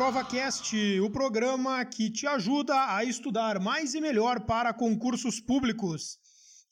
AprovaCast, o programa que te ajuda a estudar mais e melhor para concursos públicos.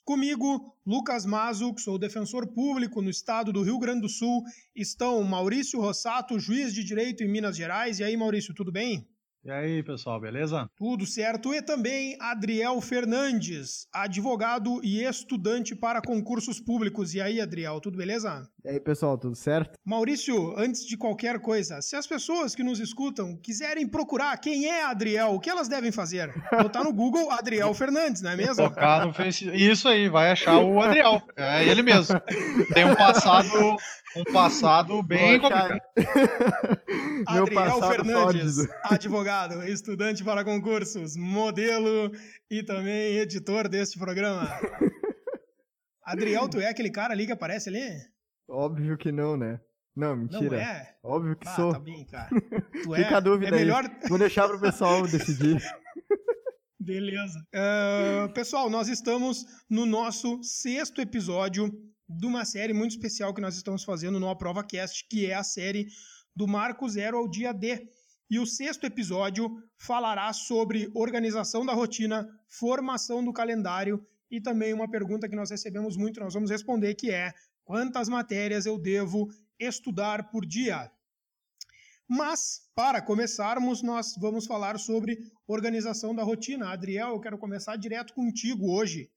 Comigo, Lucas Mazo, que sou defensor público no estado do Rio Grande do Sul, estão Maurício Rossato, juiz de direito em Minas Gerais. E aí, Maurício, tudo bem? E aí, pessoal, beleza? Tudo certo. E também Adriel Fernandes, advogado e estudante para concursos públicos. E aí, Adriel, tudo beleza? E aí, pessoal, tudo certo? Maurício, antes de qualquer coisa, se as pessoas que nos escutam quiserem procurar quem é Adriel, o que elas devem fazer? Botar no Google Adriel Fernandes, não é mesmo? Tocar no Face... Isso aí, vai achar o Adriel. É ele mesmo. Tem um passado um passado bem complicado. Meu Adriel Fernandes, sólido. advogado, estudante para concursos, modelo e também editor deste programa. Adriel, tu é aquele cara ali que aparece ali? Óbvio que não, né? Não, mentira. Não é? Óbvio que ah, sou. Tá bem, cara. Tu Fica é, a dúvida é melhor... aí. Vou deixar pro pessoal decidir. Beleza. Uh, pessoal, nós estamos no nosso sexto episódio de uma série muito especial que nós estamos fazendo no AprovaCast, que é a série do Marco Zero ao Dia D. E o sexto episódio falará sobre organização da rotina, formação do calendário e também uma pergunta que nós recebemos muito, nós vamos responder, que é quantas matérias eu devo estudar por dia? Mas, para começarmos, nós vamos falar sobre organização da rotina. Adriel, eu quero começar direto contigo hoje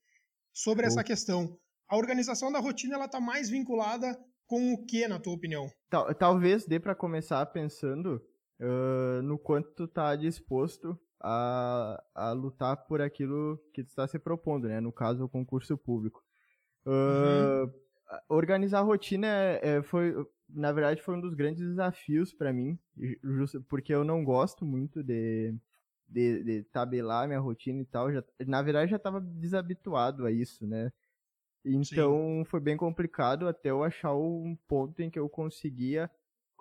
sobre essa questão a organização da rotina ela está mais vinculada com o que, na tua opinião? Tal, talvez dê para começar pensando uh, no quanto tu tá disposto a, a lutar por aquilo que tu está se propondo, né? No caso, o concurso público. Uh, uhum. Organizar a rotina é, é, foi, na verdade, foi um dos grandes desafios para mim, justo porque eu não gosto muito de, de, de tabelar minha rotina e tal. Já, na verdade, já estava desabituado a isso, né? Então Sim. foi bem complicado até eu achar um ponto em que eu conseguia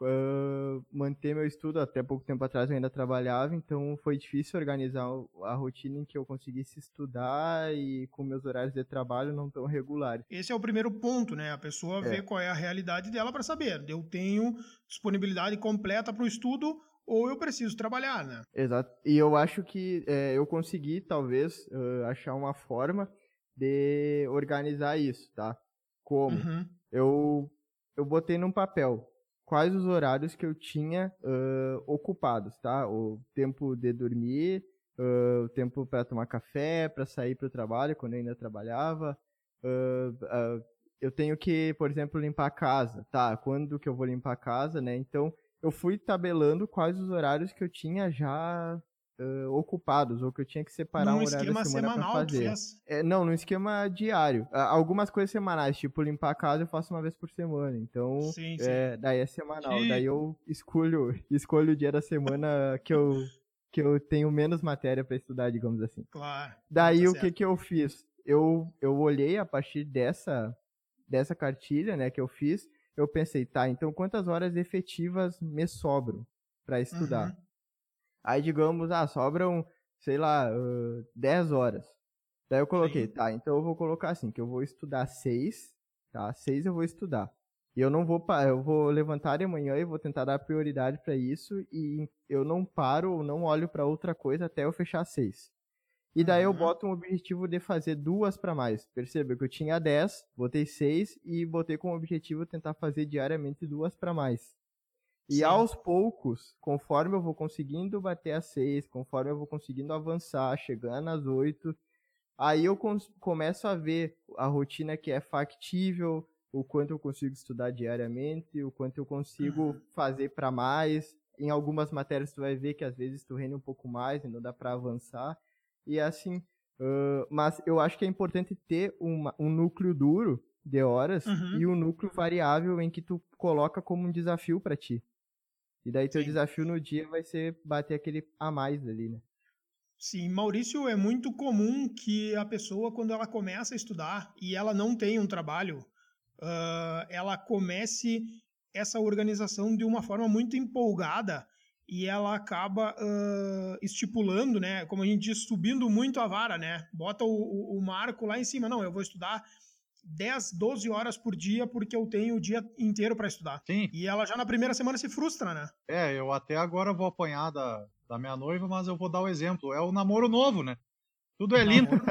uh, manter meu estudo. Até pouco tempo atrás eu ainda trabalhava, então foi difícil organizar a rotina em que eu conseguisse estudar e com meus horários de trabalho não tão regulares. Esse é o primeiro ponto, né? A pessoa é. vê qual é a realidade dela para saber. Eu tenho disponibilidade completa para o estudo ou eu preciso trabalhar, né? Exato. E eu acho que é, eu consegui, talvez, uh, achar uma forma de organizar isso, tá? Como? Uhum. Eu, eu botei num papel quais os horários que eu tinha uh, ocupados, tá? O tempo de dormir, uh, o tempo para tomar café, para sair para o trabalho, quando eu ainda trabalhava. Uh, eu tenho que, por exemplo, limpar a casa, tá? Quando que eu vou limpar a casa, né? Então, eu fui tabelando quais os horários que eu tinha já uh, ocupados, ou que eu tinha que separar um horário da semana para fazer. É, não, no esquema diário. Uh, algumas coisas semanais, tipo limpar a casa eu faço uma vez por semana. Então, sim, sim. É, daí é semanal. Sim. Daí eu escolho, escolho o dia da semana que eu que eu tenho menos matéria para estudar, digamos assim. Claro. Daí tá o que que eu fiz? Eu eu olhei a partir dessa dessa cartilha, né, que eu fiz, eu pensei, tá, então quantas horas efetivas me sobram para estudar? Uhum. Aí, digamos, ah, sobram, sei lá, uh, 10 horas. Daí eu coloquei, Sim. tá, então eu vou colocar assim, que eu vou estudar 6, tá? 6 eu vou estudar. E eu não vou, eu vou levantar de manhã e vou tentar dar prioridade para isso e eu não paro ou não olho para outra coisa até eu fechar 6. E daí eu boto um objetivo de fazer duas para mais. Perceba que eu tinha 10, botei 6 e botei como objetivo tentar fazer diariamente duas para mais. E Sim. aos poucos, conforme eu vou conseguindo bater a seis, conforme eu vou conseguindo avançar, chegando às oito, aí eu começo a ver a rotina que é factível, o quanto eu consigo estudar diariamente, o quanto eu consigo uhum. fazer para mais. Em algumas matérias tu vai ver que às vezes tu rende um pouco mais e não dá para avançar. E assim, uh, mas eu acho que é importante ter uma, um núcleo duro de horas uhum. e um núcleo variável em que tu coloca como um desafio para ti. E daí teu Sim. desafio no dia vai ser bater aquele a mais ali, né? Sim, Maurício, é muito comum que a pessoa, quando ela começa a estudar e ela não tem um trabalho, uh, ela comece essa organização de uma forma muito empolgada e ela acaba uh, estipulando, né? Como a gente diz, subindo muito a vara, né? Bota o, o, o marco lá em cima. Não, eu vou estudar 10, 12 horas por dia porque eu tenho o dia inteiro para estudar. Sim. E ela já na primeira semana se frustra, né? É, eu até agora vou apanhar da, da minha noiva, mas eu vou dar o exemplo. É o namoro novo, né? Tudo é lindo. Tudo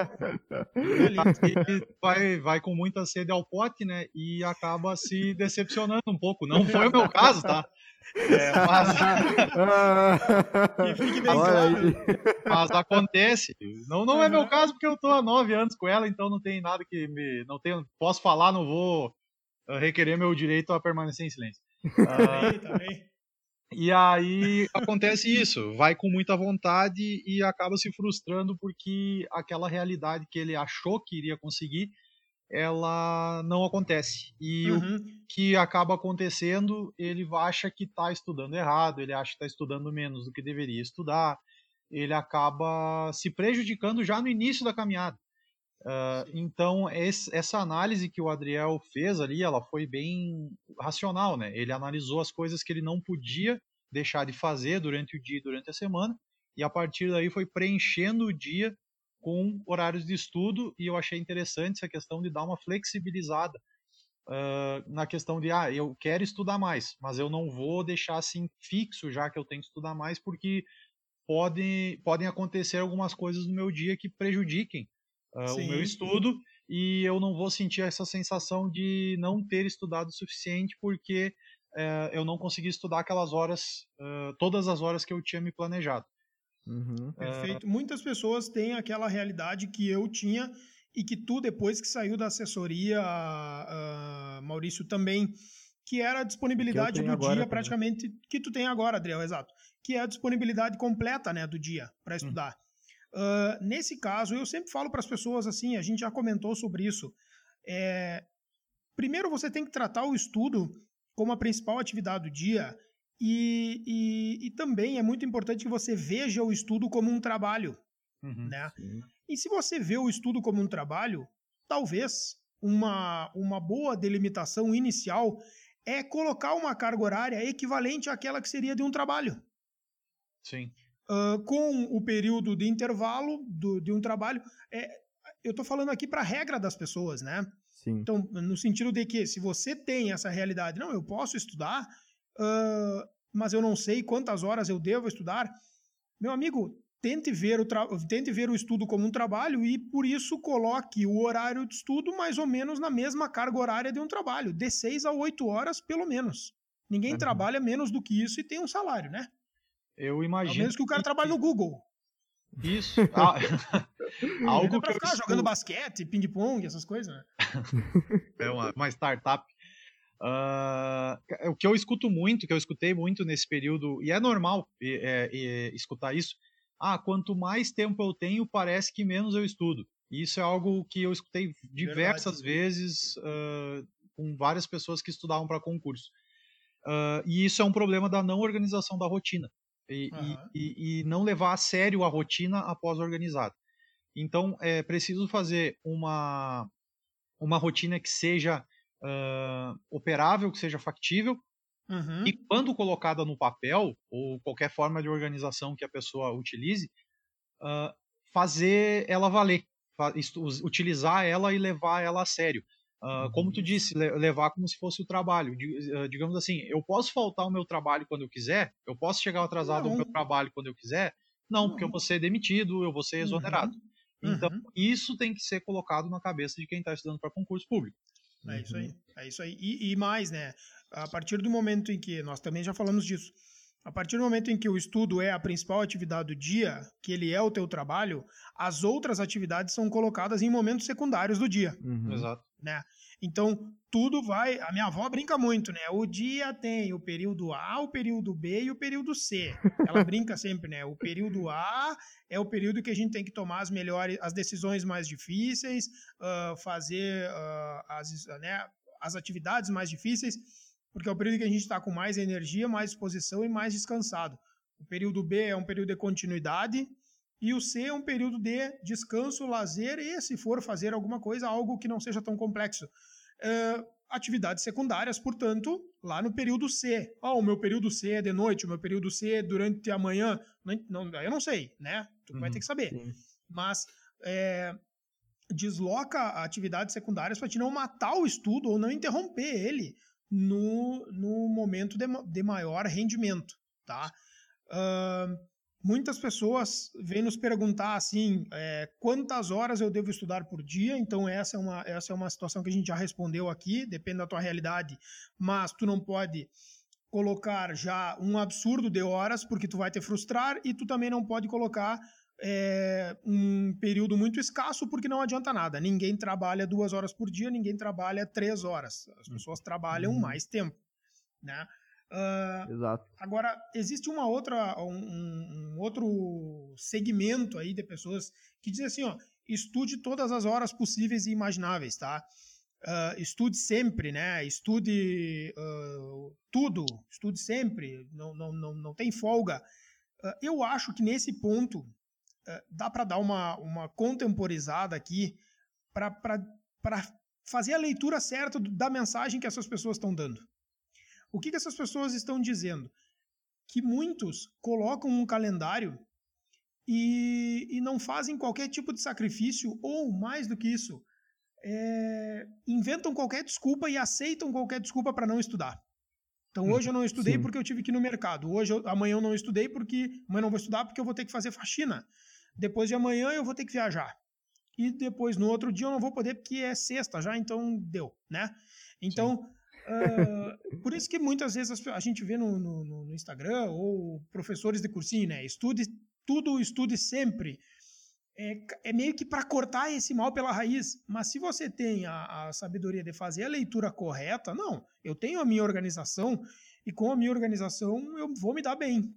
é lindo. E vai, vai com muita sede ao pote, né? E acaba se decepcionando um pouco. Não foi o meu caso, tá? É, mas, mas acontece. Não, não é meu caso porque eu tô há nove anos com ela, então não tem nada que me. Não tenho, posso falar, não vou eh, requerer meu direito a permanecer em silêncio. Ah, Aí, tá bem. E aí acontece isso, vai com muita vontade e acaba se frustrando porque aquela realidade que ele achou que iria conseguir, ela não acontece. E o Uhum. que acaba acontecendo, ele acha que está estudando errado, ele acha que está estudando menos do que deveria estudar, ele acaba se prejudicando já no início da caminhada. Ah, então, esse- essa análise que o Adriel fez ali, ela foi bem racional, né? Ele analisou as coisas que ele não podia deixar de fazer durante o dia e durante a semana, e a partir daí foi preenchendo o dia com horários de estudo, e eu achei interessante essa questão de dar uma flexibilizada ah, na questão de, ah, eu quero estudar mais, mas eu não vou deixar assim fixo já que eu tenho que estudar mais, porque podem, podem acontecer algumas coisas no meu dia que prejudiquem ah, o meu estudo e eu não vou sentir essa sensação de não ter estudado o suficiente porque eh, eu não consegui estudar aquelas horas, todas as horas que eu tinha me planejado. Uhum. Perfeito. Muitas pessoas têm aquela realidade que eu tinha e que tu, depois que saiu da assessoria, ah, ah, Maurício, também, que era a disponibilidade do dia, também. praticamente, que tu tem agora, Adriel, exato, que é a disponibilidade completa né, do dia para estudar. Ah, nesse caso, eu sempre falo para as pessoas assim, a gente já comentou sobre isso. é, primeiro, você tem que tratar o estudo como a principal atividade do dia e, e, e também é muito importante que você veja o estudo como um trabalho, Uhum. né? Sim. E se você vê o estudo como um trabalho, talvez uma, uma boa delimitação inicial é colocar uma carga horária equivalente àquela que seria de um trabalho. Sim. Ah, com o período de intervalo do, de um trabalho. É, eu estou falando aqui para a regra das pessoas, né? Sim. Então, no sentido de que se você tem essa realidade, não, eu posso estudar, ah, mas eu não sei quantas horas eu devo estudar, meu amigo, tente ver, o tente ver o estudo como um trabalho e, por isso, coloque o horário de estudo mais ou menos na mesma carga horária de um trabalho, de 6 a 8 horas, pelo menos. Ninguém Uhum. trabalha menos do que isso e tem um salário, né? Eu imagino. menos que o cara trabalhe no Google. Isso. Ah, algo é que pra eu ficar escuto- jogando basquete, ping-pong, essas coisas, né? é uma, uma startup. Ah, o que eu escuto muito, que eu escutei muito nesse período, e é normal é, e- escutar isso, ah, quanto mais tempo eu tenho, parece que menos eu estudo. E Isso é algo que eu escutei diversas vezes ah, com várias pessoas que estudavam para concurso. Ah, e isso é um problema da não organização da rotina. E, Aham. e- e não levar a sério a rotina após organizada. Então, é preciso fazer uma, uma rotina que seja ah, operável, que seja factível, Uhum. e quando colocada no papel, ou qualquer forma de organização que a pessoa utilize, ah, fazer ela valer, utilizar ela e levar ela a sério. Ah, Como tu disse, le- levar como se fosse o trabalho. Di- Digamos assim, eu posso faltar ao meu trabalho quando eu quiser? Eu posso chegar atrasado ao Não. meu trabalho quando eu quiser? Não, porque eu vou ser demitido, eu vou ser exonerado. Uhum. Então, Uhum. isso tem que ser colocado na cabeça de quem está estudando para concurso público. É isso aí, Uhum. é isso aí. E, e mais, né? A partir do momento em que, nós também já falamos disso, a partir do momento em que o estudo é a principal atividade do dia, que ele é o teu trabalho, as outras atividades são colocadas em momentos secundários do dia, Uhum. Exato. né? Então, tudo vai... A minha avó brinca muito, né? O dia tem o período A, o período B e o período C. Ela brinca sempre, né? O período A é o período que a gente tem que tomar as melhores, as decisões mais difíceis, ah, fazer ah, as, né, as atividades mais difíceis, porque é o período que a gente está com mais energia, mais disposição e mais descansado. O período B é um período de continuidade e o C é um período de descanso, lazer e, se for fazer alguma coisa, algo que não seja tão complexo. Ah, atividades secundárias, portanto, lá no período C. Ah, o meu período C é de noite, o meu período C é durante a manhã. Não, não, eu não sei, né? Tu vai Uhum, ter que saber. Sim. Mas é, desloca atividades secundárias para te não matar o estudo ou não interromper ele no, no momento de, de maior rendimento, tá? Uh, muitas pessoas vêm nos perguntar assim, é, quantas horas eu devo estudar por dia? Então essa é, uma, essa é uma situação que a gente já respondeu aqui, depende da tua realidade, mas tu não pode colocar já um absurdo de horas, porque tu vai te frustrar, e tu também não pode colocar é, um período muito escasso, porque não adianta nada. Ninguém trabalha duas horas por dia, ninguém trabalha três horas. As hum. pessoas trabalham uhum. mais tempo, né? Uh, Exato. Agora, existe uma outra, um, um, outro segmento aí de pessoas que dizem assim, ó, estude todas as horas possíveis e imagináveis, tá? Uh, estude sempre, né? Estude uh, tudo, estude sempre, não, não, não, não tem folga. eu acho que nesse ponto dá para dar uma, uma contemporizada aqui para fazer a leitura certa da mensagem que essas pessoas estão dando. O que, que essas pessoas estão dizendo? Que muitos colocam um calendário e, e não fazem qualquer tipo de sacrifício, ou mais do que isso, é, inventam qualquer desculpa e aceitam qualquer desculpa para não estudar. Então hoje eu não estudei Sim. porque eu tive que ir no mercado. Hoje eu, amanhã eu não estudei porque amanhã não vou estudar porque eu vou ter que fazer faxina. Depois de amanhã eu vou ter que viajar. E depois no outro dia eu não vou poder porque é sexta já, então deu, né? Então, por isso que muitas vezes a gente vê no, no, no Instagram ou professores de cursinho, né? Estude tudo, estude sempre. É, é, meio que para cortar esse mal pela raiz. Mas se você tem a, a, sabedoria de fazer a leitura correta, não. Eu tenho a minha organização e com a minha organização eu vou me dar bem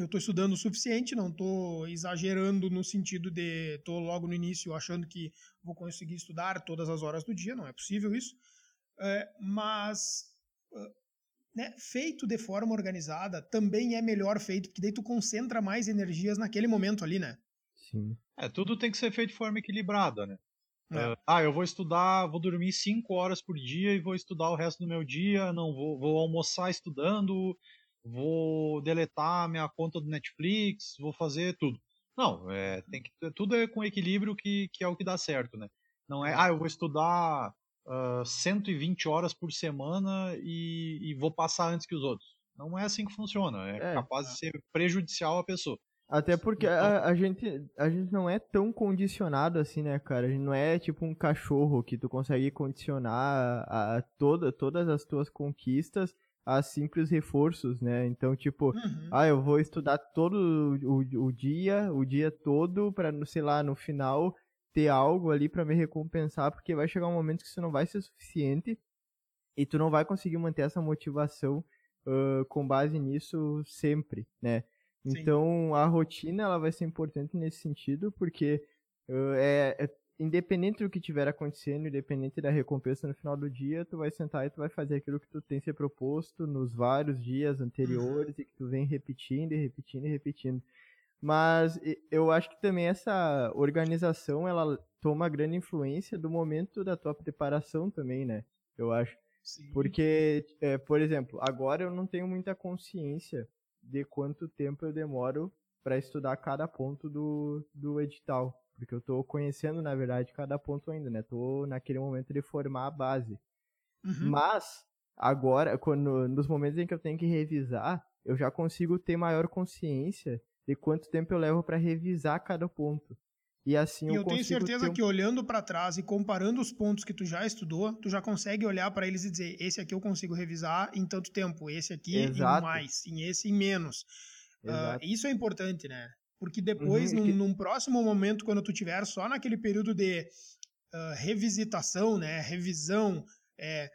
eu estou estudando o suficiente, não estou exagerando no sentido de estou logo no início achando que vou conseguir estudar todas as horas do dia, não é possível isso. É, mas né, feito de forma organizada também é melhor feito, porque daí tu concentra mais energias naquele momento ali, né? Sim. É, tudo tem que ser feito de forma equilibrada, né? É. ah, eu vou estudar, vou dormir 5 horas por dia e vou estudar o resto do meu dia, não vou, vou almoçar estudando, vou deletar minha conta do Netflix, vou fazer tudo. Não, é, tem que, tudo é com equilíbrio que, que é o que dá certo, né? Não é, ah, eu vou estudar uh, 120 horas por semana e, e, vou passar antes que os outros. Não é assim que funciona, é, é capaz de ser prejudicial à pessoa. Até porque então a, a, gente, a gente não é tão condicionado assim, né, cara? A gente não é tipo um cachorro que tu consegue condicionar a, a toda, todas as tuas conquistas a simples reforços, né? Então, tipo, uhum. ah, eu vou estudar todo o, o dia, o dia todo, para, sei lá, no final ter algo ali para me recompensar, porque vai chegar um momento que isso não vai ser suficiente e tu não vai conseguir manter essa motivação uh, com base nisso sempre, né? Sim. Então, a rotina ela vai ser importante nesse sentido, porque uh, é, é independente do que tiver acontecendo, independente da recompensa no final do dia, tu vai sentar e tu vai fazer aquilo que tu tem se proposto nos vários dias anteriores uhum. e que tu vem repetindo e repetindo e repetindo. Mas eu acho que também essa organização, ela toma grande influência do momento da tua preparação também, né? Eu acho. Sim. Porque, é, por exemplo, agora eu não tenho muita consciência de quanto tempo eu demoro para estudar cada ponto do, do edital porque eu tô conhecendo, na verdade, cada ponto ainda, né? Tô naquele momento de formar a base. Uhum. Mas, agora, quando, nos momentos em que eu tenho que revisar, eu já consigo ter maior consciência de quanto tempo eu levo para revisar cada ponto. E assim eu, eu tenho certeza um... que olhando para trás e comparando os pontos que tu já estudou, tu já consegue olhar para eles e dizer: esse aqui eu consigo revisar em tanto tempo, esse aqui Exato. em mais, em esse em menos. Uh, isso é importante, né? Porque depois, uhum, num, que... num, próximo momento, quando tu tiver só naquele período de uh, revisitação, né, revisão, é,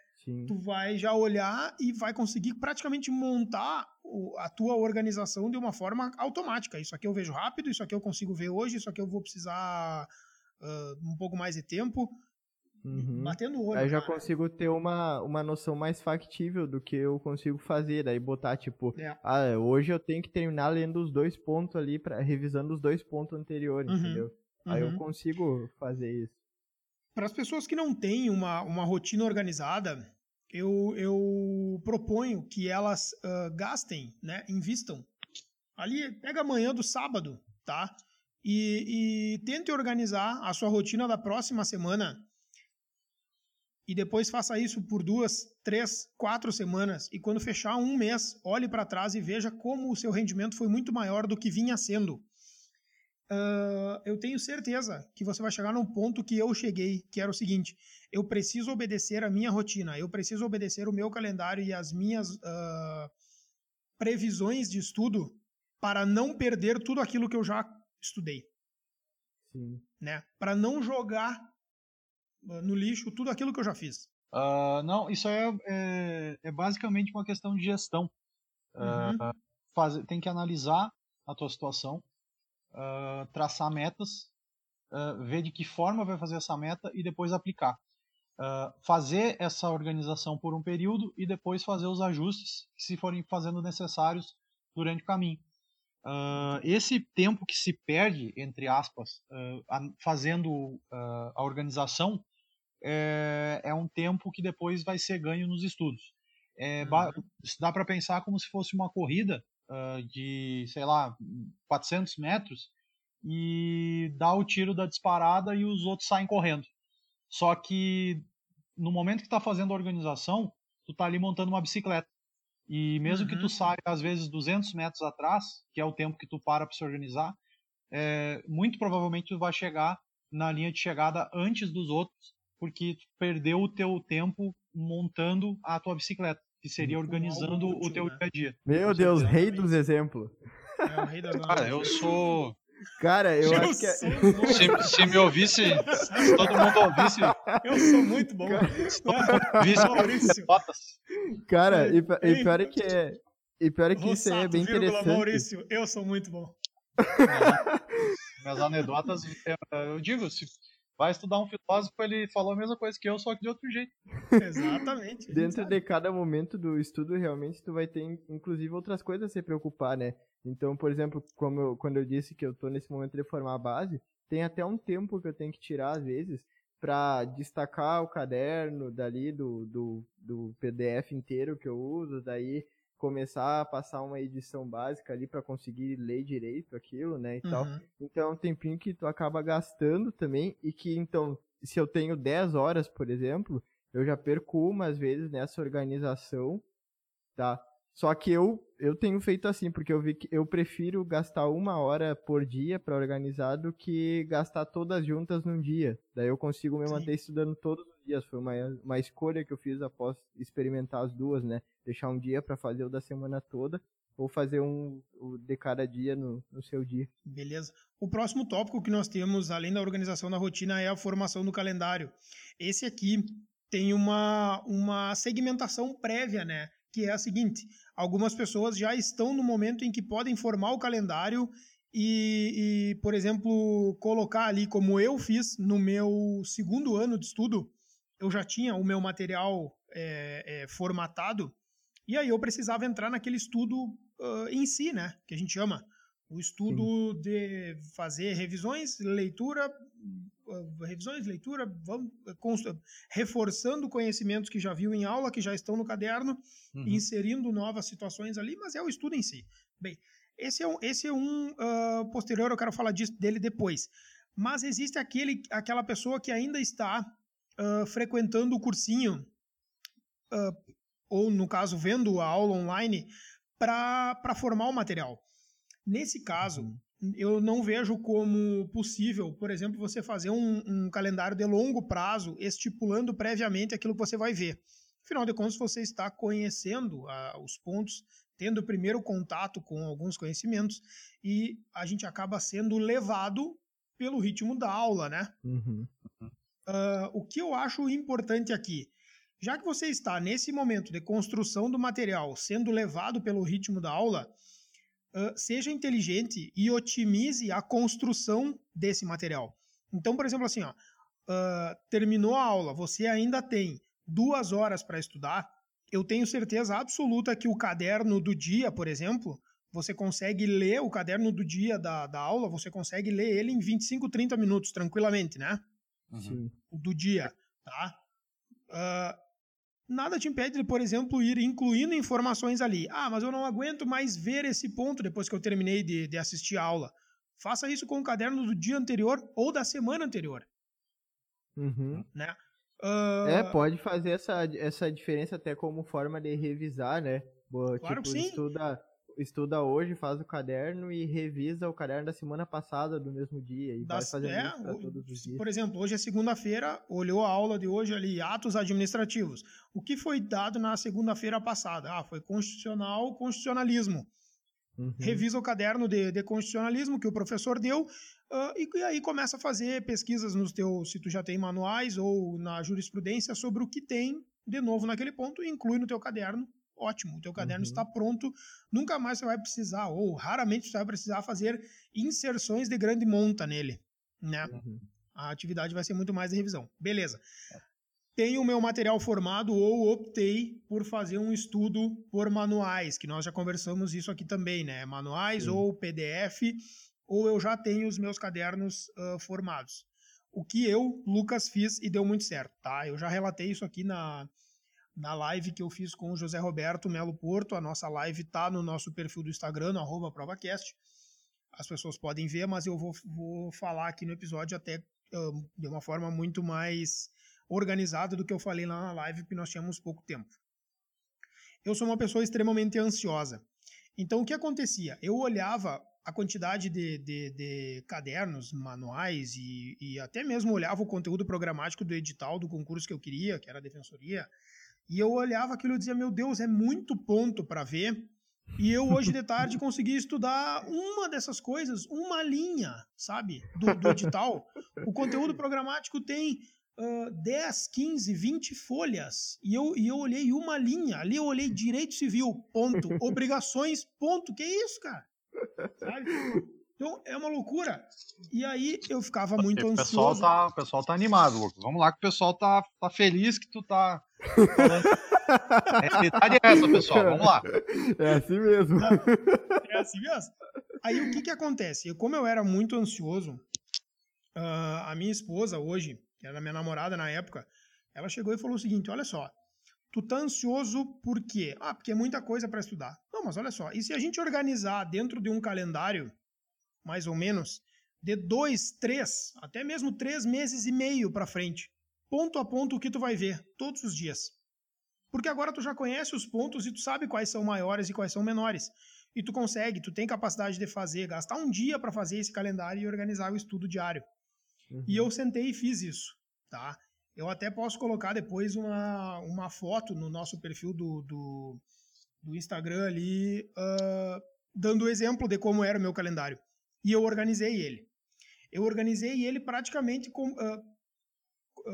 tu vai já olhar e vai conseguir praticamente montar a tua organização de uma forma automática. Isso aqui eu vejo rápido, isso aqui eu consigo ver hoje, isso aqui eu vou precisar uh, um pouco mais de tempo. Uhum. Batendo o olho. Aí já cara. consigo ter uma, uma noção mais factível do que eu consigo fazer. Daí botar, tipo, é. ah, hoje eu tenho que terminar lendo os dois pontos ali, pra, revisando os dois pontos anteriores, uhum. entendeu? Uhum. Aí eu uhum. consigo fazer isso. Para as pessoas que não têm uma, uma rotina organizada, eu, eu proponho que elas uh, gastem, né, invistam. Ali, pega amanhã do sábado, tá? E, e tente organizar a sua rotina da próxima semana e depois faça isso por duas, três, quatro semanas e quando fechar um mês, olhe para trás e veja como o seu rendimento foi muito maior do que vinha sendo. Uh, eu tenho certeza que você vai chegar num ponto que eu cheguei, que era o seguinte: eu preciso obedecer a minha rotina, eu preciso obedecer o meu calendário e as minhas uh, previsões de estudo para não perder tudo aquilo que eu já estudei. Sim. Né? Para não jogar no lixo tudo aquilo que eu já fiz. Uh, não, isso é, é, é, basicamente uma questão de gestão. Uhum. Uh, faz, tem que analisar a tua situação, uh, traçar metas, ver de que forma vai fazer essa meta e depois aplicar. fazer essa organização por um período e depois fazer os ajustes que se forem fazendo necessários durante o caminho. esse tempo que se perde, entre aspas, fazendo a organização, é, é um tempo que depois vai ser ganho nos estudos. É, uhum. Dá para pensar como se fosse uma corrida uh, de, sei lá, 400 metros e dá o tiro da disparada e os outros saem correndo. Só que no momento que está fazendo a organização, tu tá ali montando uma bicicleta. E mesmo uhum. que tu uhum. saia, às vezes, 200 metros atrás, que é o tempo que tu para para se organizar, é, muito provavelmente tu vai chegar na linha de chegada antes dos outros porque tu perdeu o teu tempo montando a tua bicicleta, que seria organizando útil, o teu né? dia a dia. Meu Deus, rei dos exemplos. É o rei das Cara, eu sou. Cara, eu, eu acho que. É se, se, me ouvisse, se todo mundo ouvisse. Eu sou muito bom. Se todo mundo ouvisse Maurício. Cara, e, e pior é que é. E pior é que Rossato, isso é bem interessante. Maurício, eu sou muito bom. Minhas anedotas, eu digo, se, vai estudar um filósofo, ele falou a mesma coisa que eu, só que de outro jeito. Exatamente. Dentro de cada momento do estudo, realmente, tu vai ter, inclusive, outras coisas a se preocupar, né? Então, por exemplo, como eu, quando eu disse que eu tô nesse momento de formar a base, tem até um tempo que eu tenho que tirar, às vezes, para destacar o caderno dali do, do, do PDF inteiro que eu uso, daí começar a passar uma edição básica ali para conseguir ler direito aquilo, né, e uhum. tal. Então é um tempinho que tu acaba gastando também e que então, se eu tenho 10 horas, por exemplo, eu já perco umas vezes nessa organização, tá? Só que eu, eu tenho feito assim, porque eu vi que eu prefiro gastar uma hora por dia para organizar do que gastar todas juntas num dia. Daí eu consigo me manter Sim. estudando todos os dias. Foi uma, uma escolha que eu fiz após experimentar as duas, né? Deixar um dia para fazer o da semana toda ou fazer um de cada dia no, no seu dia. Beleza. O próximo tópico que nós temos, além da organização da rotina, é a formação do calendário. Esse aqui tem uma, uma segmentação prévia, né? que é a seguinte: algumas pessoas já estão no momento em que podem formar o calendário e, e, por exemplo, colocar ali, como eu fiz no meu segundo ano de estudo, eu já tinha o meu material é, é, formatado, e aí eu precisava entrar naquele estudo uh, em si, né? Que a gente chama. O estudo Sim. de fazer revisões, leitura, revisões, leitura, vamos, reforçando conhecimentos que já viu em aula, que já estão no caderno, uhum. inserindo novas situações ali, mas é o estudo em si. Bem, esse é um, esse é um uh, posterior, eu quero falar disso, dele depois. Mas existe aquele, aquela pessoa que ainda está uh, frequentando o cursinho, uh, ou no caso, vendo a aula online, para formar o material. Nesse caso, uhum eu não vejo como possível, por exemplo, você fazer um, um, calendário de longo prazo, estipulando previamente aquilo que você vai ver. Afinal de contas, você está conhecendo uh, os pontos, tendo o primeiro contato com alguns conhecimentos, e a gente acaba sendo levado pelo ritmo da aula, né? Uhum. Uh, o que eu acho importante aqui, já que você está nesse momento de construção do material, sendo levado pelo ritmo da aula, seja inteligente e otimize a construção desse material. Então, por exemplo, assim, ó, uh, terminou a aula, você ainda tem duas horas para estudar, eu tenho certeza absoluta que o caderno do dia, por exemplo, você consegue ler o caderno do dia da, da aula, você consegue ler ele em 25, 30 minutos, tranquilamente, né? Uhum. Do dia, tá? Uh, nada te impede de, por exemplo, ir incluindo informações ali. Ah, mas eu não aguento mais ver esse ponto depois que eu terminei de, de assistir a aula. Faça isso com o caderno do dia anterior ou da semana anterior. Uhum. Né? Uh... É, pode fazer essa, essa diferença até como forma de revisar, né? Boa, claro tipo, que sim. Estuda, estuda hoje, faz o caderno e revisa o caderno da semana passada do mesmo dia. E das, vai fazendo é, isso todos os dias. Por exemplo, hoje é segunda-feira, olhou a aula de hoje ali, atos administrativos. O que foi dado na segunda-feira passada? Ah, foi constitucional, constitucionalismo. Uhum. Revisa o caderno de, de, constitucionalismo que o professor deu uh, e, e, aí começa a fazer pesquisas nos teus, se tu já tem manuais ou na jurisprudência sobre o que tem de novo naquele ponto e inclui no teu caderno. Ótimo, o teu caderno uhum. está pronto. Nunca mais você vai precisar, ou raramente você vai precisar fazer inserções de grande monta nele, né? Uhum. A atividade vai ser muito mais de revisão. Beleza. É tenho o meu material formado ou optei por fazer um estudo por manuais, que nós já conversamos isso aqui também, né? Manuais Sim. ou PDF, ou eu já tenho os meus cadernos uh, formados. O que eu, Lucas, fiz e deu muito certo, tá? Eu já relatei isso aqui na, na live que eu fiz com o José Roberto Melo Porto. A nossa live tá no nosso perfil do Instagram, no arroba ProvaCast. As pessoas podem ver, mas eu vou, vou falar aqui no episódio até de uma forma muito mais organizado do que eu falei lá na live, porque nós tínhamos pouco tempo. Eu sou uma pessoa extremamente ansiosa. Então, o que acontecia? Eu olhava a quantidade de, de, de cadernos, manuais e, e, até mesmo olhava o conteúdo programático do edital do concurso que eu queria, que era a defensoria, e eu olhava aquilo e dizia: Meu Deus, é muito ponto para ver. E eu, hoje de tarde, consegui estudar uma dessas coisas, uma linha, sabe, do, do edital. O conteúdo programático tem uh, 10, 15, 20 folhas. E eu, e eu olhei uma linha. Ali eu olhei direito civil, ponto. Obrigações, ponto. Que isso, cara? Sabe? Então, é uma loucura. E aí eu ficava muito o pessoal ansioso. Tá, o pessoal tá animado, Lucas. Vamos lá que o pessoal tá, tá feliz que tu tá. É idade é essa, pessoal. Vamos lá. É assim mesmo. É assim mesmo. Aí o que que acontece? Eu, como eu era muito ansioso, uh, a minha esposa hoje, que era minha namorada na época, ela chegou e falou o seguinte: olha só, tu tá ansioso por quê? Ah, porque é muita coisa para estudar. Não, mas olha só, e se a gente organizar dentro de um calendário, mais ou menos, de dois, três, até mesmo três meses e meio para frente, ponto a ponto o que tu vai ver todos os dias. Porque agora tu já conhece os pontos e tu sabe quais são maiores e quais são menores. E tu consegue, tu tem capacidade de fazer, gastar um dia para fazer esse calendário e organizar o estudo diário. Uhum. E eu sentei e fiz isso, tá? Eu até posso colocar depois uma, uma foto no nosso perfil do, do, do Instagram ali, uh, dando o exemplo de como era o meu calendário. E eu organizei ele. Eu organizei ele praticamente com, uh,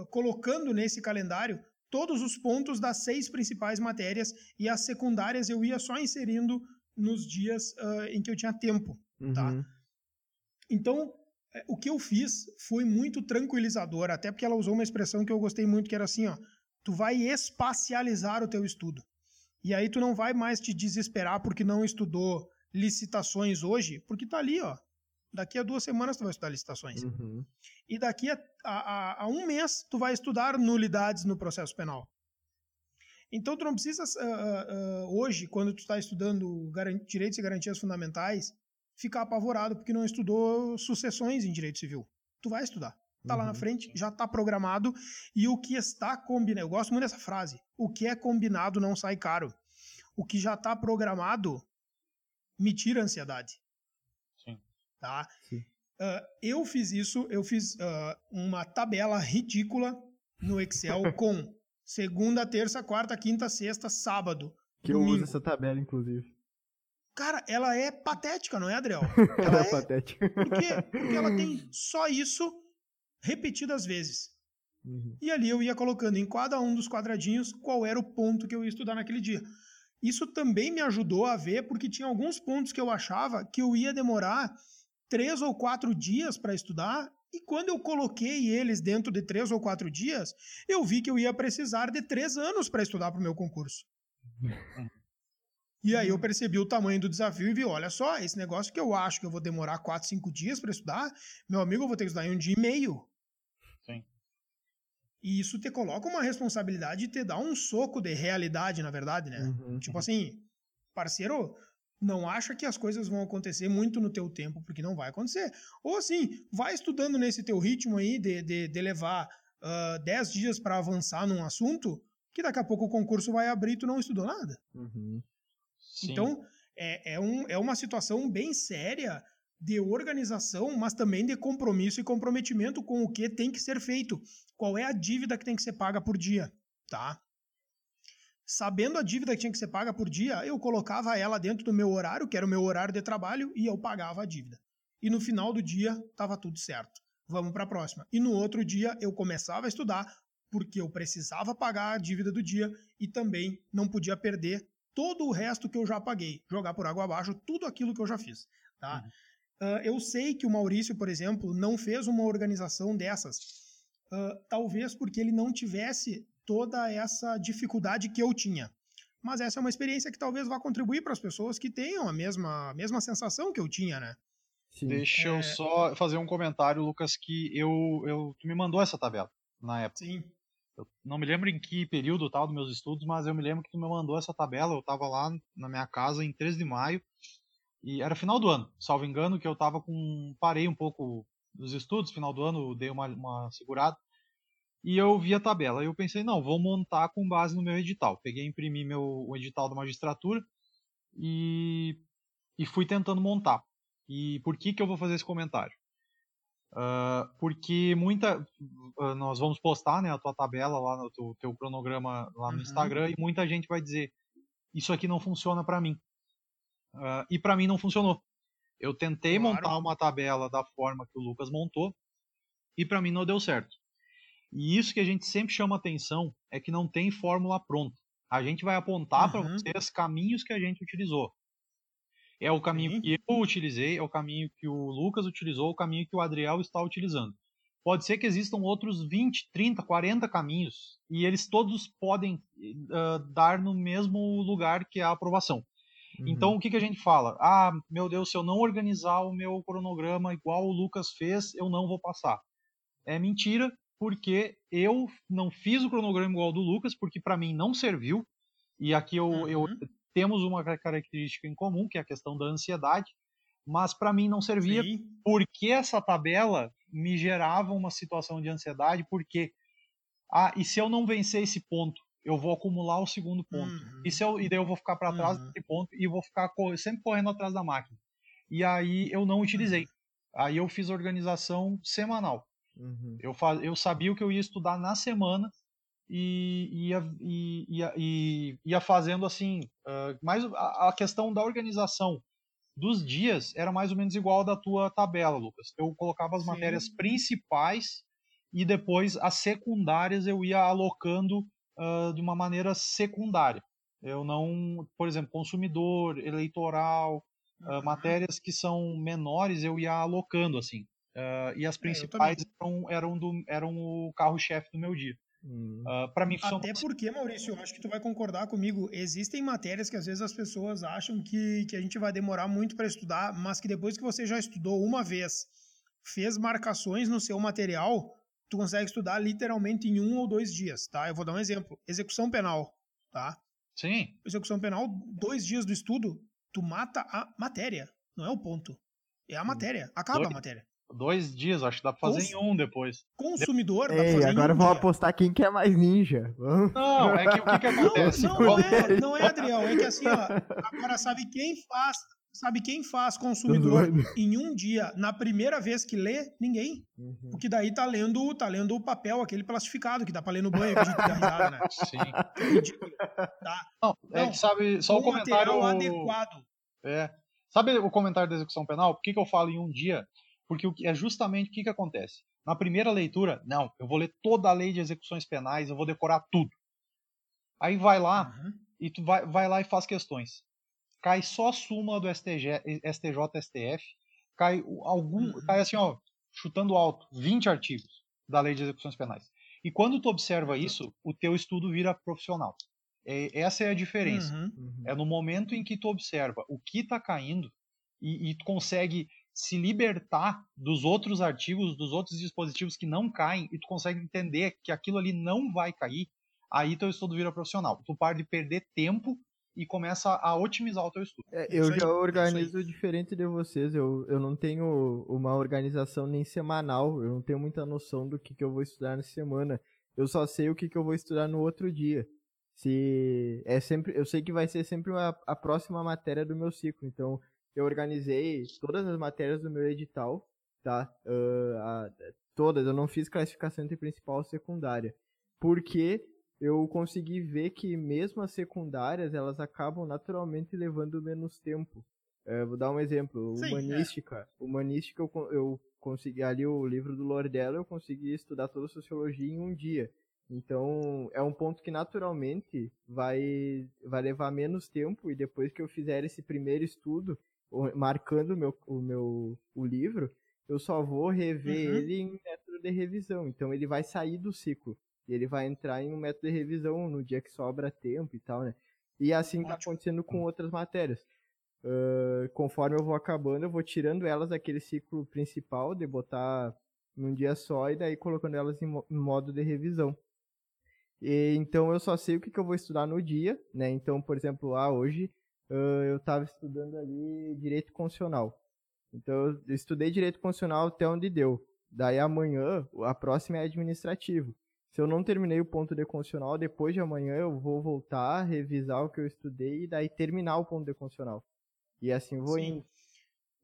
colocando nesse calendário todos os pontos das seis principais matérias e as secundárias eu ia só inserindo nos dias uh, em que eu tinha tempo, tá? uhum. tá? Então, é, o que eu fiz foi muito tranquilizador, até porque ela usou uma expressão que eu gostei muito, que era assim, ó, tu vai espacializar o teu estudo. E aí tu não vai mais te desesperar porque não estudou licitações hoje, porque tá ali, ó. Daqui a duas semanas tu vai estudar licitações. Uhum. E daqui a, a, a, um mês tu vai estudar nulidades no processo penal. Então tu não precisa, uh, uh, hoje, quando tu está estudando direitos e garantias fundamentais, ficar apavorado porque não estudou sucessões em direito civil. Tu vai estudar. Tá uhum. lá na uhum. frente, já tá programado. E o que está combinado, eu gosto muito dessa frase: o que é combinado não sai caro. O que já tá programado me tira a ansiedade. Tá? Uh, eu fiz isso, eu fiz uh, uma tabela ridícula no Excel com segunda, terça, quarta, quinta, sexta, sábado. Que domingo. eu uso essa tabela, inclusive. Cara, ela é patética, não é, Adriel? Ela é, é patética. Por quê? Porque ela tem só isso repetidas vezes. Uhum. E ali eu ia colocando em cada um dos quadradinhos qual era o ponto que eu ia estudar naquele dia. Isso também me ajudou a ver, porque tinha alguns pontos que eu achava que eu ia demorar três ou quatro dias para estudar, e quando eu coloquei eles dentro de três ou quatro dias, eu vi que eu ia precisar de três anos para estudar para o meu concurso. E aí eu percebi o tamanho do desafio e vi, olha só, esse negócio que eu acho que eu vou demorar 4, 5 dias para estudar, meu amigo, eu vou ter que estudar em um dia e meio. Sim. E isso te coloca uma responsabilidade e te dá um soco de realidade, na verdade, né? Uhum. Tipo assim, parceiro, Não acha que as coisas vão acontecer muito no teu tempo, porque não vai acontecer. Ou assim, vai estudando nesse teu ritmo aí de, de, de levar uh, ah, 10 dias para avançar num assunto, que daqui a pouco o concurso vai abrir e tu não estudou nada. Uhum. Então, é, é, um, é uma situação bem séria de organização, mas também de compromisso e comprometimento com o que tem que ser feito. Qual é a dívida que tem que ser paga por dia, tá? Sabendo a dívida que tinha que ser paga por dia, eu colocava ela dentro do meu horário, que era o meu horário de trabalho, e eu pagava a dívida. E no final do dia, estava tudo certo. Vamos para a próxima. E no outro dia, eu começava a estudar, porque eu precisava pagar a dívida do dia e também não podia perder todo o resto que eu já paguei, jogar por água abaixo tudo aquilo que eu já fiz, tá? Uhum. Uh, eu sei que o Maurício, por exemplo, não fez uma organização dessas, uh, talvez porque ele não tivesse toda essa dificuldade que eu tinha. Mas essa é uma experiência que talvez vá contribuir para as pessoas que tenham a mesma, a mesma sensação que eu tinha, né? Sim. Deixa é... eu só fazer um comentário, Lucas, que eu, eu tu me mandou essa tabela na época. Sim. Eu não me lembro em que período tal dos meus estudos, mas eu me lembro que tu me mandou essa tabela. Eu estava lá na minha casa em 13 de maio e era final do ano, salvo engano, que eu tava com. Parei um pouco dos estudos, final do ano, dei uma, uma segurada. E eu vi a tabela. Eu pensei, não, vou montar com base no meu edital. Peguei, imprimi meu, o edital da magistratura e, e fui tentando montar. E por que, que eu vou fazer esse comentário? Uh, porque muita. Uh, nós vamos postar né, a tua tabela lá no teu, teu cronograma lá no uhum. Instagram e muita gente vai dizer: Isso aqui não funciona para mim. Uh, e para mim não funcionou. Eu tentei claro. montar uma tabela da forma que o Lucas montou e para mim não deu certo. E isso que a gente sempre chama atenção é que não tem fórmula pronta. A gente vai apontar uhum. para vocês caminhos que a gente utilizou. É o caminho Sim. que eu utilizei, é o caminho que o Lucas utilizou, o caminho que o Adriel está utilizando. Pode ser que existam outros 20, 30, 40 caminhos e eles todos podem uh, dar no mesmo lugar que a aprovação. Uhum. Então, o que, que a gente fala? Ah, meu Deus, se eu não organizar o meu cronograma igual o Lucas fez, eu não vou passar. É mentira, porque eu não fiz o cronograma igual ao do Lucas, porque para mim não serviu. E aqui eu, uhum. eu, temos uma característica em comum, que é a questão da ansiedade, mas para mim não servia Sim. porque essa tabela me gerava uma situação de ansiedade, porque ah, e se eu não vencer esse ponto, eu vou acumular o segundo ponto. Uhum. E, se eu, e daí eu vou ficar para trás uhum. desse ponto e vou ficar sempre correndo atrás da máquina. E aí eu não utilizei. Uhum. Aí eu fiz organização semanal. Uhum. Eu, eu sabia o que eu ia estudar na semana e ia, ia, ia, ia fazendo assim. Uh, mais a, a, questão da organização dos dias era mais ou menos igual da tua tabela, Lucas. Eu colocava as Sim. matérias principais e depois as secundárias eu ia alocando uh, de uma maneira secundária. Eu não, por exemplo, consumidor, eleitoral, uh, matérias que são menores eu ia alocando assim. Uh, e as é, principais é, eram, eram, do, eram o carro-chefe do meu dia. Hum. Uh, para mim Até porque, Maurício, eu acho que tu vai concordar comigo. Existem matérias que às vezes as pessoas acham que, que a gente vai demorar muito para estudar, mas que depois que você já estudou uma vez, fez marcações no seu material, tu consegue estudar literalmente em um ou dois dias, tá? Eu vou dar um exemplo. Execução penal, tá? Sim. Execução penal, dois dias do estudo, tu mata a matéria, não é o ponto. É a hum. matéria, acaba dois, a matéria. Dois dias, acho que dá pra fazer Cons... em um depois. Consumidor, Ei, dá pra fazer agora vamos apostar quem quer mais ninja. Não, é que o que, que acontece? Não, não, é, não é, Adriel, é que assim, ó, agora sabe quem faz Sabe quem faz consumidor em um dia, na primeira vez que lê? Ninguém. Uhum. Porque daí tá lendo, tá lendo o papel, aquele plastificado, que dá pra ler no banho, que a gente dá risada, né? Sim. É ridículo. Tá? Não, é que sabe, só o comentário... adequado. É. Sabe o comentário da execução penal? Por que, que eu falo em um dia? Porque é justamente o que, que acontece. Na primeira leitura, não, eu vou ler toda a lei de execuções penais, eu vou decorar tudo. Aí vai lá uhum. e tu vai, vai lá e faz questões cai só a súmula do STJ, STJ STF, cai algum, uhum. cai assim, ó, chutando alto, 20 artigos da Lei de Execuções Penais. E quando tu observa isso, o teu estudo vira profissional. É, essa é a diferença. Uhum. uhum. É no momento em que tu observa o que está caindo e, e tu consegue se libertar dos outros artigos, dos outros dispositivos que não caem, e tu consegue entender que aquilo ali não vai cair, aí teu estudo vira profissional. Tu para de perder tempo e começa a otimizar o teu estudo. É, eu já organizo diferente de vocês. Eu, eu não tenho uma organização nem semanal. Eu não tenho muita noção do que, que eu vou estudar na semana. Eu só sei o que, que eu vou estudar no outro dia. Se é sempre, eu sei que vai ser sempre a, a próxima matéria do meu ciclo. Então, eu organizei todas as matérias do meu edital, tá? Uh, a, todas. Eu não fiz classificação entre principal e secundária, porque eu consegui ver que mesmo as secundárias elas acabam naturalmente levando menos tempo. Uh, vou dar um exemplo. Sim, humanística. É. Humanística eu, eu consegui ali o livro do Lordello, eu consegui estudar toda a sociologia em um dia. Então, é um ponto que naturalmente vai, vai levar menos tempo e depois que eu fizer esse primeiro estudo, marcando o meu, o meu o livro, eu só vou rever uhum. ele em método de revisão. Então, ele vai sair do ciclo. E ele vai entrar em um método de revisão no dia que sobra tempo e tal, né? E assim está acontecendo com outras matérias. Uh, conforme eu vou acabando, eu vou tirando elas daquele ciclo principal, de botar num dia só, e daí colocando elas em, modo de revisão. E, então eu só sei o que, que eu vou estudar no dia, né? Então, por exemplo, ah, hoje eu estava estudando ali direito constitucional. Então eu estudei direito constitucional até onde deu. Daí amanhã, a próxima é administrativo. Se eu não terminei o ponto de constitucional, depois de amanhã eu vou voltar, revisar o que eu estudei e daí terminar o ponto de constitucional. E assim vou Sim. indo.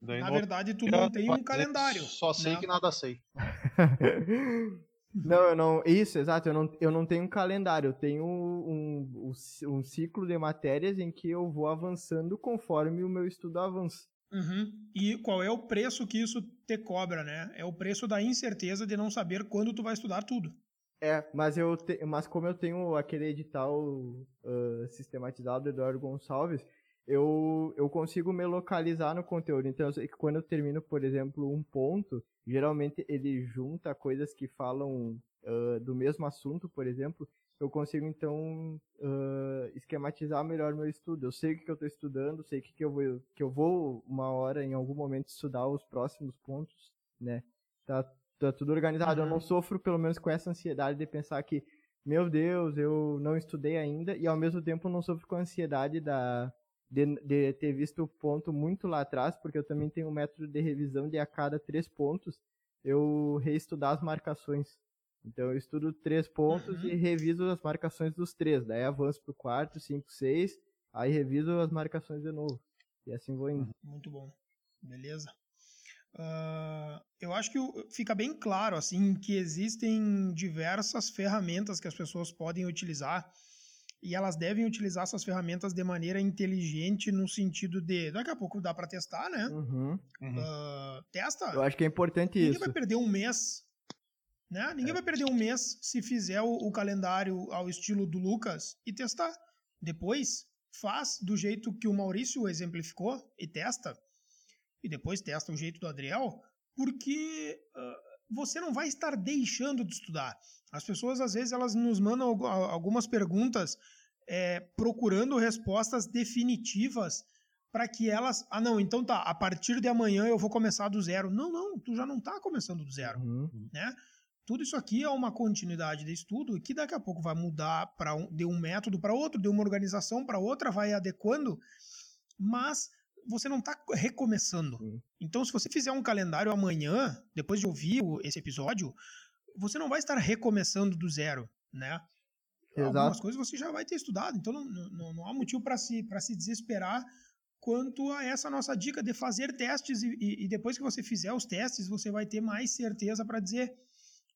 Daí Na verdade, tu não tem um calendário. Só sei né? que nada sei. Não, eu não. Isso, exato. Eu não, eu não tenho um calendário. Eu tenho um, um, um ciclo de matérias em que eu vou avançando conforme o meu estudo avança. Uhum. E qual é o preço que isso te cobra, né? É o preço da incerteza de não saber quando tu vai estudar tudo. É, mas eu te, mas como eu tenho aquele edital uh, sistematizado do Eduardo Gonçalves, eu, eu consigo me localizar no conteúdo. Então, eu sei que quando eu termino, por exemplo, um ponto, geralmente ele junta coisas que falam uh, do mesmo assunto, por exemplo, eu consigo então uh, esquematizar melhor meu estudo. Eu sei o que eu estou estudando, sei que, que, eu vou, que eu vou uma hora em algum momento estudar os próximos pontos, né? Tá, tá tudo organizado. Uhum. Eu não sofro pelo menos com essa ansiedade de pensar que, meu Deus, eu não estudei ainda e ao mesmo tempo não sofro com a ansiedade da de, de, ter visto o ponto muito lá atrás, porque eu também tenho um método de revisão de a cada três pontos eu reestudar as marcações. Então eu estudo três pontos uhum. e reviso as marcações dos três. Daí avanço pro quarto, cinco, seis, aí reviso as marcações de novo. E assim vou indo. Muito bom. Beleza. Uh, eu acho que fica bem claro assim que existem diversas ferramentas que as pessoas podem utilizar e elas devem utilizar essas ferramentas de maneira inteligente no sentido de daqui a pouco dá para testar, né? Uhum, uhum. Uh, testa. Eu acho que é importante Ninguém isso. Ninguém vai perder um mês, né? Ninguém é. vai perder um mês se fizer o, o, calendário ao estilo do Lucas e testar. Depois faz do jeito que o Maurício exemplificou e testa. E depois testa o jeito do Adriel, porque uh, você não vai estar deixando de estudar. As pessoas, às vezes, elas nos mandam algumas perguntas é, procurando respostas definitivas para que elas. Ah, não, então tá, a partir de amanhã eu vou começar do zero. Não, não, tu já não está começando do zero. Uhum. Né? Tudo isso aqui é uma continuidade de estudo que daqui a pouco vai mudar um, de um método para outro, de uma organização para outra, vai adequando, mas você não está recomeçando. Uhum. Então, se você fizer um calendário amanhã, depois de ouvir esse episódio, você não vai estar recomeçando do zero, né? Exato. Algumas coisas você já vai ter estudado, então não, não, não há motivo para se, se desesperar quanto a essa nossa dica de fazer testes e, e, depois que você fizer os testes, você vai ter mais certeza para dizer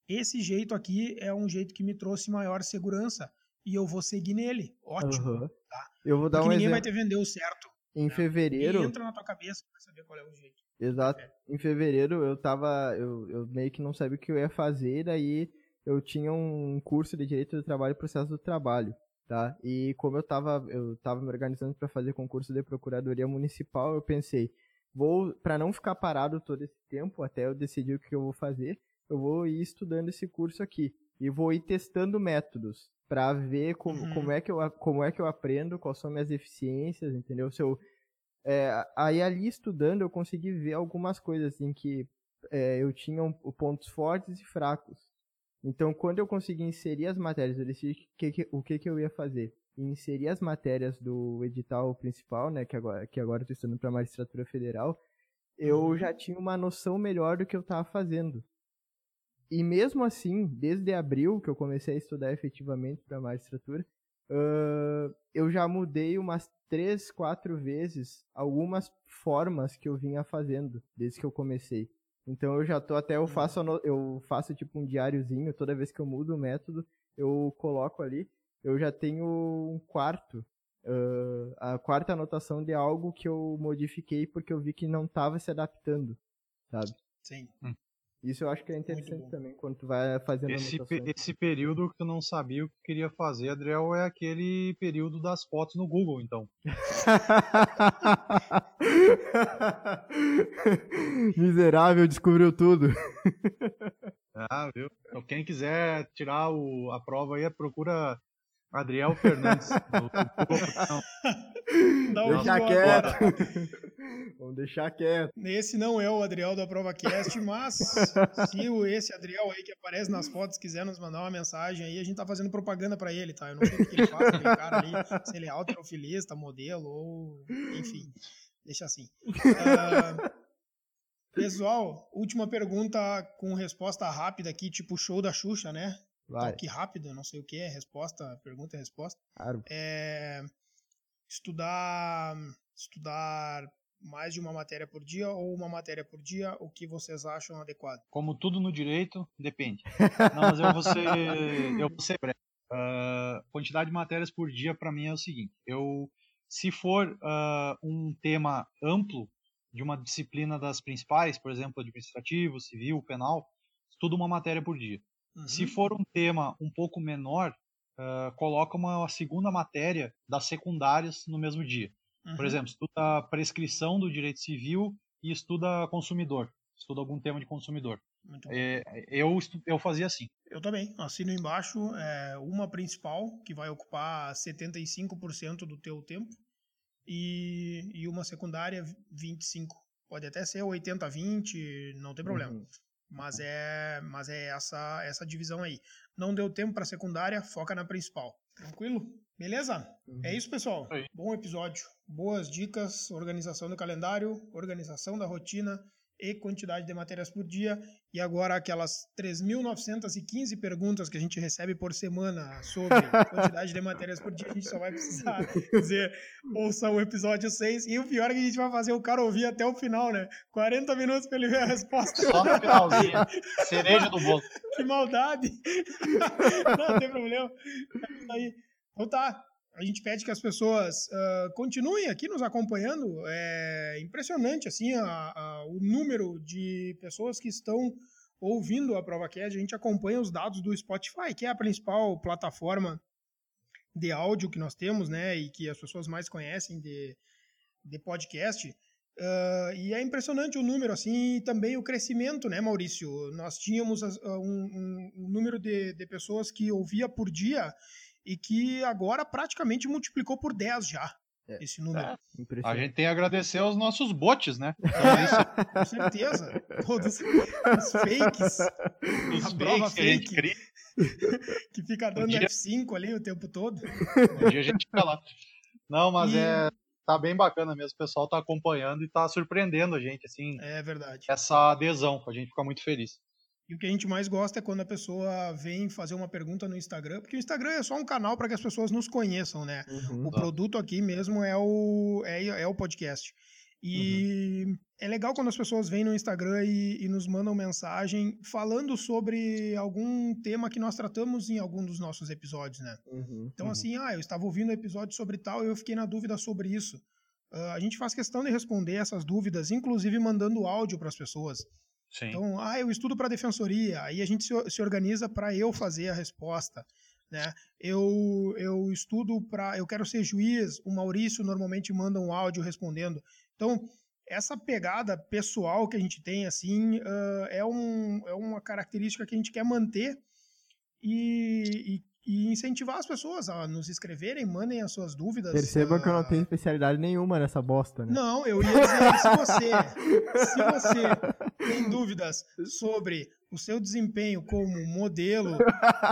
esse jeito aqui é um jeito que me trouxe maior segurança e eu vou seguir nele. Ótimo. Uhum. Tá? Eu vou dar Porque um ninguém exemplo. vai te vender o certo. Em fevereiro. E entra na tua cabeça para saber qual é o jeito. Exato. É. Em fevereiro eu tava. Eu, eu meio que não sabia o que eu ia fazer, daí eu tinha um curso de Direito do Trabalho e Processo do Trabalho, tá? E como eu tava, eu tava me organizando para fazer concurso de Procuradoria Municipal, eu pensei, vou, para não ficar parado todo esse tempo, até eu decidir o que eu vou fazer, eu vou ir estudando esse curso aqui. E vou ir testando métodos para ver como, uhum. como, é que eu, como é que eu aprendo, quais são minhas deficiências, entendeu? Se eu, é, aí ali estudando eu consegui ver algumas coisas em que é, eu tinha um, pontos fortes e fracos. Então quando eu consegui inserir as matérias, eu decidi que, que, o que, que eu ia fazer. e inserir as matérias do edital principal, né, que agora que agora estou estudando para a magistratura federal, eu uhum. já tinha uma noção melhor do que eu estava fazendo. E mesmo assim, desde abril que eu comecei a estudar efetivamente para a magistratura, uh, eu já mudei umas três, quatro vezes algumas formas que eu vinha fazendo desde que eu comecei. Então eu já tô até eu faço eu faço tipo um diáriozinho toda vez que eu mudo o método, eu coloco ali, eu já tenho um quarto uh, a quarta anotação de algo que eu modifiquei porque eu vi que não estava se adaptando, sabe? Sim. Isso eu acho que é interessante também, quando tu vai fazendo esse, esse período que eu não sabia o que queria fazer, Adriel, é aquele período das fotos no Google, então. Miserável, descobriu tudo. ah, viu? Então, quem quiser tirar o, a prova aí, procura Adriel Fernandes. Não, deixar quieto. Vamos deixar quieto. Esse não é o Adriel da ProvaCast, mas se o, esse Adriel aí que aparece nas fotos quiser nos mandar uma mensagem aí, a gente tá fazendo propaganda pra ele, tá? Eu não sei o que ele faz, aquele cara ali, se ele é alterofilista, modelo ou... Enfim, deixa assim. Uh, pessoal, última pergunta com resposta rápida aqui, tipo show da Xuxa, né? Vai. Toque rápido, não sei o que é, resposta, pergunta e resposta. Claro. É, estudar, estudar mais de uma matéria por dia ou uma matéria por dia, o que vocês acham adequado? Como tudo no direito, depende. Não, mas eu vou ser, eu vou ser breve. Uh, quantidade de matérias por dia para mim é o seguinte: eu, se for uh, um tema amplo de uma disciplina das principais, por exemplo, administrativo, civil, penal, estudo uma matéria por dia. Uhum. Se for um tema um pouco menor, uh, coloca uma segunda matéria das secundárias no mesmo dia. Uhum. Por exemplo, estuda a prescrição do direito civil e estuda consumidor. Estuda algum tema de consumidor. É, eu, eu fazia assim. Eu também. Assino embaixo é, uma principal, que vai ocupar 75% do teu tempo, e, e uma secundária, 25%. Pode até ser 80-20, não tem problema. Uhum. Mas é, mas é essa, essa divisão aí. Não deu tempo para secundária, foca na principal. Tranquilo? Beleza? É uhum. É isso, pessoal. Bom episódio. Boas dicas, organização do calendário, organização da rotina e quantidade de matérias por dia. E agora aquelas 3.915 perguntas que a gente recebe por semana sobre quantidade de matérias por dia, a gente só vai precisar dizer, ouça o episódio 6. E o pior é que a gente vai fazer o cara ouvir até o final, né? 40 minutos para ele ver a resposta. Só no finalzinho. Cereja do bolo. Que maldade. Não, tem problema. Aí. Então tá, a gente pede que as pessoas uh, continuem aqui nos acompanhando. É impressionante assim a, a, o número de pessoas que estão ouvindo a ProvaCast. A gente acompanha os dados do Spotify, que é a principal plataforma de áudio que nós temos, né, e que as pessoas mais conhecem de, de podcast. Uh, e é impressionante o número, assim, e também o crescimento, né, Maurício? Nós tínhamos uh, um, um, número de, de pessoas que ouvia por dia e que agora praticamente multiplicou por 10 já. É. Esse número. É. A gente tem que agradecer aos nossos bots, né? É, com certeza. Todos os fakes. Os a prova fake. Que, que fica dando dia... F5 ali o tempo todo. Um dia a gente fica lá. Não, mas e... é tá bem bacana mesmo. O pessoal tá acompanhando e tá surpreendendo a gente, assim. É verdade. Essa adesão, a gente fica muito feliz. E o que a gente mais gosta é quando a pessoa vem fazer uma pergunta no Instagram, porque o Instagram é só um canal para que as pessoas nos conheçam, né? Uhum, o tá. produto aqui mesmo é o, é, é o podcast. E uhum. é legal quando as pessoas vêm no Instagram e, e, nos mandam mensagem falando sobre algum tema que nós tratamos em algum dos nossos episódios, né? Uhum, então, uhum. assim, ah, eu estava ouvindo um episódio sobre tal e eu fiquei na dúvida sobre isso. Uh, a gente faz questão de responder essas dúvidas, inclusive mandando áudio para as pessoas. Sim. Então, ah, eu estudo para defensoria, aí a gente se, se organiza para eu fazer a resposta. Né? Eu, eu estudo para. Eu quero ser juiz, o Maurício normalmente manda um áudio respondendo. Então, essa pegada pessoal que a gente tem, assim, uh, é, um, é uma característica que a gente quer manter e, e e incentivar as pessoas a nos escreverem, mandem as suas dúvidas. Percebam uh... que eu não tenho especialidade nenhuma nessa bosta, né? Não, eu ia dizer, se você, se você tem dúvidas sobre o seu desempenho como modelo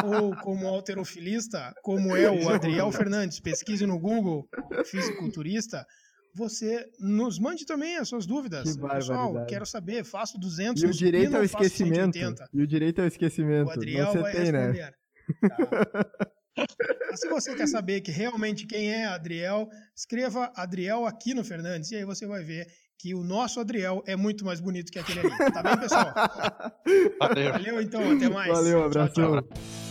ou como alterofilista, como é o Adriel Fernandes, pesquise no Google, fisiculturista, você nos mande também as suas dúvidas. Que Pessoal, quero saber, faço 200 E o direito ao faço esquecimento. 180? E o direito ao esquecimento. O Adriel Você vai tem, né? Tá? Se você quer saber que realmente quem é Adriel, escreva Adriel Aquino Fernandes e aí você vai ver que o nosso Adriel é muito mais bonito que aquele ali. Tá bem, pessoal? Valeu. Valeu então, até mais. Valeu, Tchau, tchau. abração.